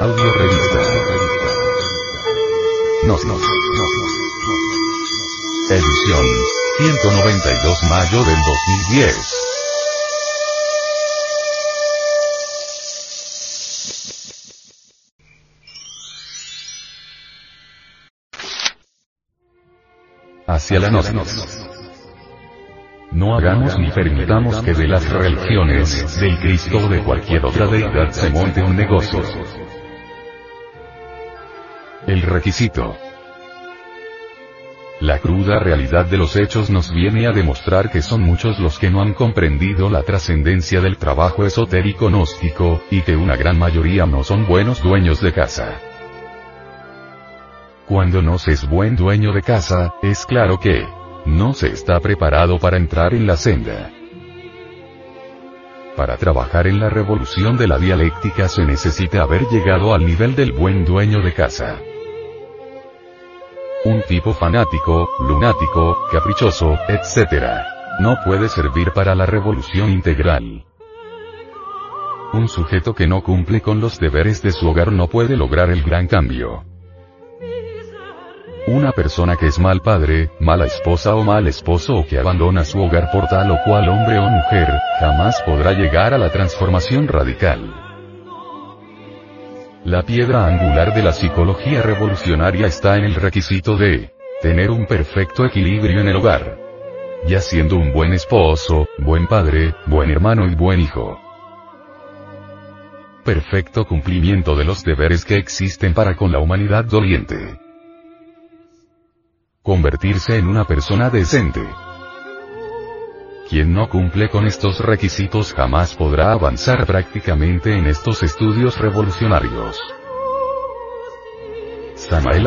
Audio revista. Nos, nos, Edición. 192 mayo del 2010. Hacia la noche. No hagamos ni permitamos que de las religiones, del Cristo o de cualquier otra deidad se monte un negocio. El requisito. La cruda realidad de los hechos nos viene a demostrar que son muchos los que no han comprendido la trascendencia del trabajo esotérico gnóstico, y que una gran mayoría no son buenos dueños de casa. Cuando no se es buen dueño de casa, es claro que, no se está preparado para entrar en la senda. Para trabajar en la revolución de la dialéctica se necesita haber llegado al nivel del buen dueño de casa. Un tipo fanático, lunático, caprichoso, etc. No puede servir para la revolución integral. Un sujeto que no cumple con los deberes de su hogar no puede lograr el gran cambio. Una persona que es mal padre, mala esposa o mal esposo o que abandona su hogar por tal o cual hombre o mujer, jamás podrá llegar a la transformación radical. La piedra angular de la psicología revolucionaria está en el requisito de tener un perfecto equilibrio en el hogar. Ya siendo un buen esposo, buen padre, buen hermano y buen hijo. Perfecto cumplimiento de los deberes que existen para con la humanidad doliente. Convertirse en una persona decente. Quien no cumple con estos requisitos jamás podrá avanzar prácticamente en estos estudios revolucionarios. Samael